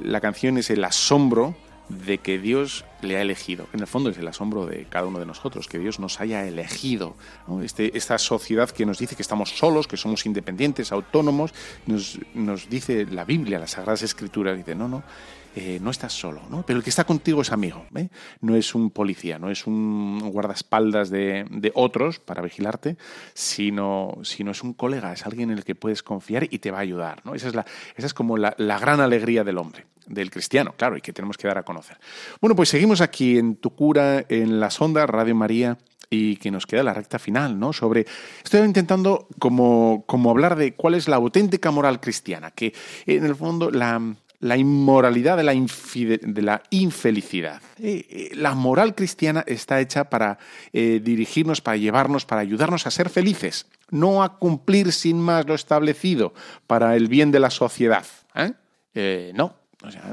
la canción es el asombro de que Dios le ha elegido. En el fondo es el asombro de cada uno de nosotros, que Dios nos haya elegido. Este, esta sociedad que nos dice que estamos solos, que somos independientes, autónomos, nos, nos dice la Biblia, las Sagradas Escrituras, dice, no, no, eh, no estás solo, ¿no? pero el que está contigo es amigo, ¿eh? no es un policía, no es un guardaespaldas de, de otros para vigilarte, sino, sino, es un colega, es alguien en el que puedes confiar y te va a ayudar. ¿no? Esa, es la, esa es como la, la gran alegría del hombre, del cristiano, claro, y que tenemos que dar a conocer. Bueno, pues seguimos aquí en Tu Cura, en la Sonda, Radio María, y que nos queda la recta final, ¿no? Sobre. Estoy intentando como, como hablar de cuál es la auténtica moral cristiana, que en el fondo la, la inmoralidad de la, de la infelicidad. Eh, eh, la moral cristiana está hecha para eh, dirigirnos, para llevarnos, para ayudarnos a ser felices, no a cumplir sin más lo establecido para el bien de la sociedad. no,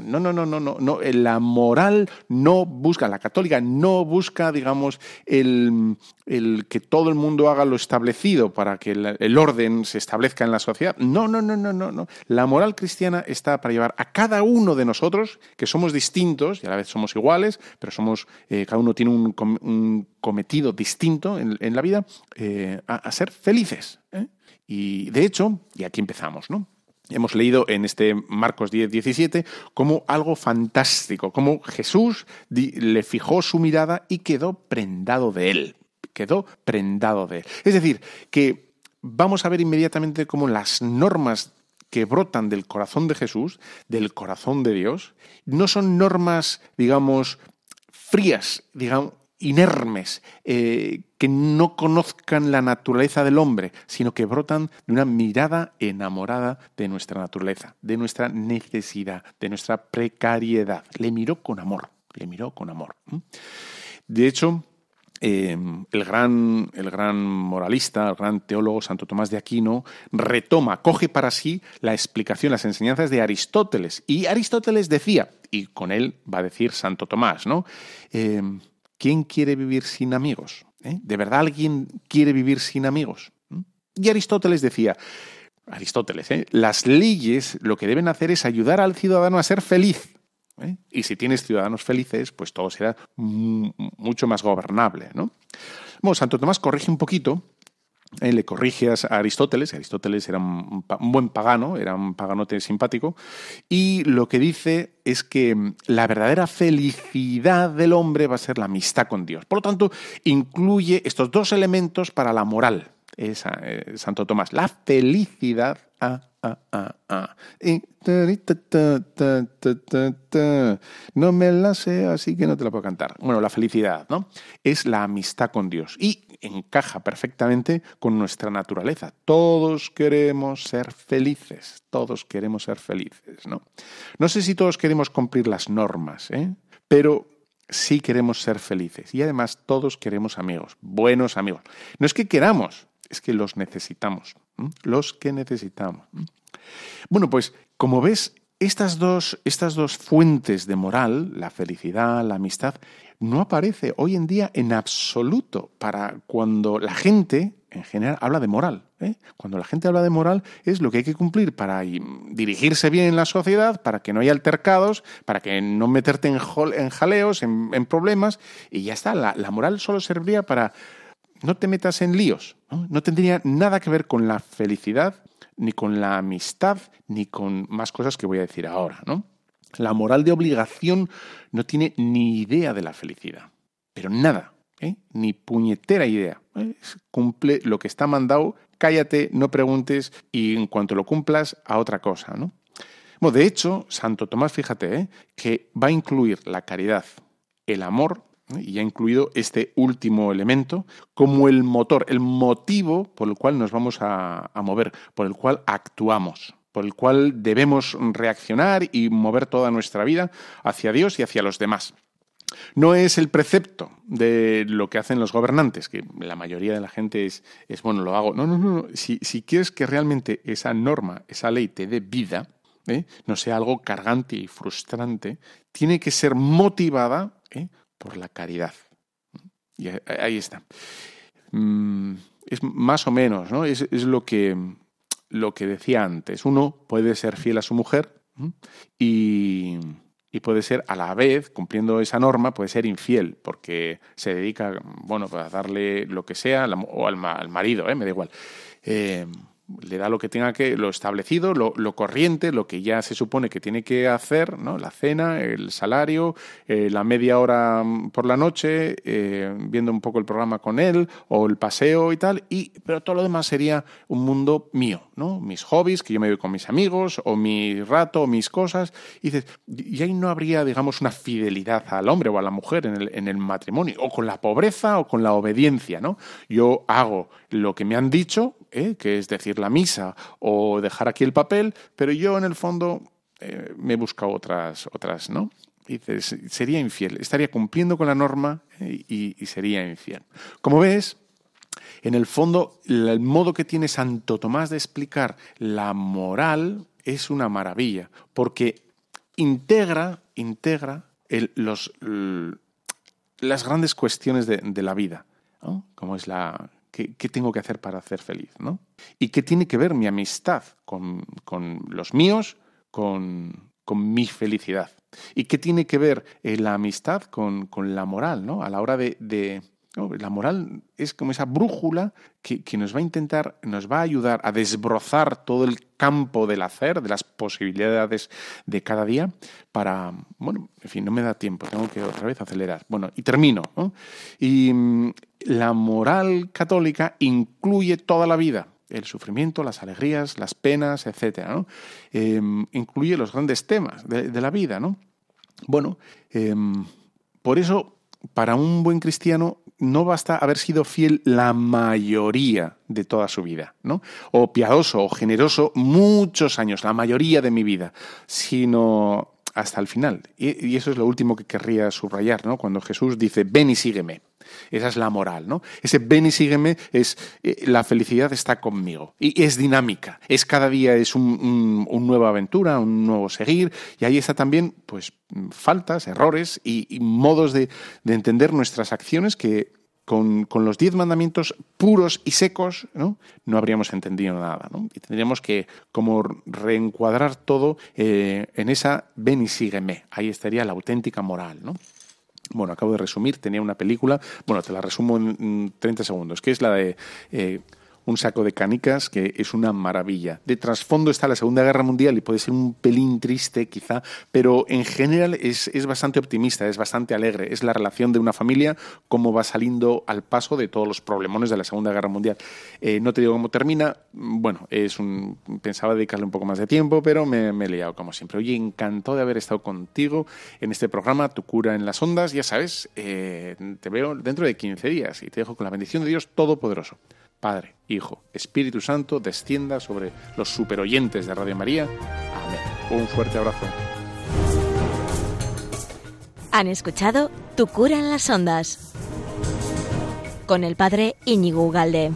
no, no, no, no, no, no. La moral no busca, la católica no busca, digamos, el, el que todo el mundo haga lo establecido para que el, orden se establezca en la sociedad. No, no, no, no, no, no. La moral cristiana está para llevar a cada uno de nosotros, que somos distintos y a la vez somos iguales, pero somos, eh, cada uno tiene un, cometido distinto en, la vida, eh, a, ser felices. ¿eh? Y de hecho, y aquí empezamos, ¿no? Hemos leído en este Marcos 10, 17 como algo fantástico, como Jesús le fijó su mirada y quedó prendado de él, quedó prendado de él. Es decir, que vamos a ver inmediatamente cómo las normas que brotan del corazón de Jesús, del corazón de Dios, no son normas, digamos, frías, digamos, inermes, eh, que no conozcan la naturaleza del hombre, sino que brotan de una mirada enamorada de nuestra naturaleza, de nuestra necesidad, de nuestra precariedad. Le miró con amor, le miró con amor. De hecho, eh, el, gran, el gran moralista, el gran teólogo Santo Tomás de Aquino retoma, coge para sí la explicación, las enseñanzas de Aristóteles. Y Aristóteles decía, y con él va a decir Santo Tomás, ¿no? Eh, ¿Quién quiere vivir sin amigos? ¿Eh? ¿De verdad alguien quiere vivir sin amigos? ¿Mm? Y Aristóteles decía, Aristóteles, ¿eh? las leyes lo que deben hacer es ayudar al ciudadano a ser feliz. ¿eh? Y si tienes ciudadanos felices, pues todo será mucho más gobernable. ¿no? Bueno, Santo Tomás corrige un poquito le corrige a Aristóteles, Aristóteles era un, buen pagano, era un paganote simpático, y lo que dice es que la verdadera felicidad del hombre va a ser la amistad con Dios. Por lo tanto, incluye estos dos elementos para la moral, es, eh, Santo Tomás, la felicidad. No me la sé, así que no te la puedo cantar. Bueno, la felicidad, ¿no? Es la amistad con Dios. Y encaja perfectamente con nuestra naturaleza. Todos queremos ser felices, todos queremos ser felices, ¿no? No sé si todos queremos cumplir las normas, ¿eh? pero sí queremos ser felices y además todos queremos amigos, buenos amigos. No es que queramos, es que los necesitamos, los que necesitamos. Bueno, pues como ves, estas dos, estas dos fuentes de moral, la felicidad, la amistad, no aparece hoy en día en absoluto para cuando la gente en general habla de moral. ¿eh? Cuando la gente habla de moral es lo que hay que cumplir para dirigirse bien en la sociedad, para que no haya altercados, para que no meterte en, jaleos, en, problemas, y ya está. La, moral solo serviría para no te metas en líos. no tendría nada que ver con la felicidad, ni con la amistad, ni con más cosas que voy a decir ahora. ¿no? La moral de obligación no tiene ni idea de la felicidad, pero nada, ¿eh? ni puñetera idea. ¿eh? Cumple lo que está mandado, cállate, no preguntes y en cuanto lo cumplas, a otra cosa. ¿no? Bueno, de hecho, Santo Tomás, fíjate, ¿eh? que va a incluir la caridad, el amor. Y ha incluido este último elemento como el motor, el motivo por el cual nos vamos a, mover, por el cual actuamos, por el cual debemos reaccionar y mover toda nuestra vida hacia Dios y hacia los demás. No es el precepto de lo que hacen los gobernantes, que la mayoría de la gente es, es bueno, lo hago. No, no, no. si quieres que realmente esa norma, esa ley te dé vida, ¿eh? no sea algo cargante y frustrante, tiene que ser motivada ¿eh? Por la caridad. Y ahí está. Mm, es más o menos, ¿no? Es, es lo, que, lo que decía antes. Uno puede ser fiel a su mujer y, y puede ser a la vez, cumpliendo esa norma, puede ser infiel, porque se dedica, bueno, pues a darle lo que sea, o al, al marido, ¿eh? me da igual. Eh, le da lo que tenga que, lo establecido, lo, lo corriente, lo que ya se supone que tiene que hacer, ¿no? La cena, el salario, eh, la media hora mm, por la noche, eh, viendo un poco el programa con él, o el paseo y tal, y, pero todo lo demás sería un mundo mío, ¿no? Mis hobbies, que yo me voy con mis amigos, o mi rato, o mis cosas, y dices, y ahí no habría, digamos, una fidelidad al hombre o a la mujer en el, en el matrimonio, o con la pobreza o con la obediencia, ¿no? Yo hago lo que me han dicho, ¿eh? que es decir la misa o dejar aquí el papel, pero yo en el fondo eh, me busco otras, otras, ¿no? Dices, sería infiel, estaría cumpliendo con la norma eh, y, sería infiel. Como ves, en el fondo, el modo que tiene Santo Tomás de explicar la moral es una maravilla, porque integra, integra los, las grandes cuestiones de, la vida. Como es la... ¿qué, tengo que hacer para ser feliz? ¿no? ¿Y qué tiene que ver mi amistad con, con los míos, con, con mi felicidad? ¿Y qué tiene que ver eh, la amistad con, con la moral? ¿no? A la hora de- La moral es como esa brújula que, que nos va a intentar, nos va a ayudar a desbrozar todo el campo del hacer, de las posibilidades de cada día, para, bueno, en fin, no me da tiempo, tengo que otra vez acelerar. Bueno, y termino. ¿no? Y mm, la moral católica incluye toda la vida, el sufrimiento, las alegrías, las penas, etcétera, ¿no? Eh, incluye los grandes temas de, la vida, ¿no? Bueno, eh, por eso, para un buen cristiano, no basta haber sido fiel la mayoría de toda su vida, ¿no? O piadoso o generoso muchos años, la mayoría de mi vida, sino hasta el final. Y, eso es lo último que querría subrayar, ¿no? Cuando Jesús dice, ven y sígueme. Esa es la moral, ¿no? Ese ven y sígueme es eh, la felicidad está conmigo y es dinámica. Es cada día es un, nueva aventura, un nuevo seguir y ahí está también, pues, faltas, errores y, modos de, de entender nuestras acciones que con, con los diez mandamientos puros y secos, ¿no? No habríamos entendido nada, ¿no? Y tendríamos que como reencuadrar todo eh, en esa ven y sígueme. Ahí estaría la auténtica moral, ¿no? Bueno, acabo de resumir, tenía una película, bueno, te la resumo en mm, 30 segundos, que es la de eh, Un saco de canicas, que es una maravilla. De trasfondo está la Segunda Guerra Mundial y puede ser un pelín triste quizá, pero en general es, es bastante optimista, es bastante alegre. Es la relación de una familia, cómo va saliendo al paso de todos los problemones de la Segunda Guerra Mundial. Eh, no te digo cómo termina, bueno, es un, pensaba dedicarle un poco más de tiempo, pero me, me he liado como siempre. Oye, encantado de haber estado contigo en este programa, Tu cura en las ondas. Ya sabes, eh, te veo dentro de 15 días y te dejo con la bendición de Dios Todopoderoso. Padre, Hijo, Espíritu Santo, descienda sobre los superoyentes de Radio María. Amén. Un fuerte abrazo. Han escuchado Tu cura en las ondas con el padre Íñigo Ugalde.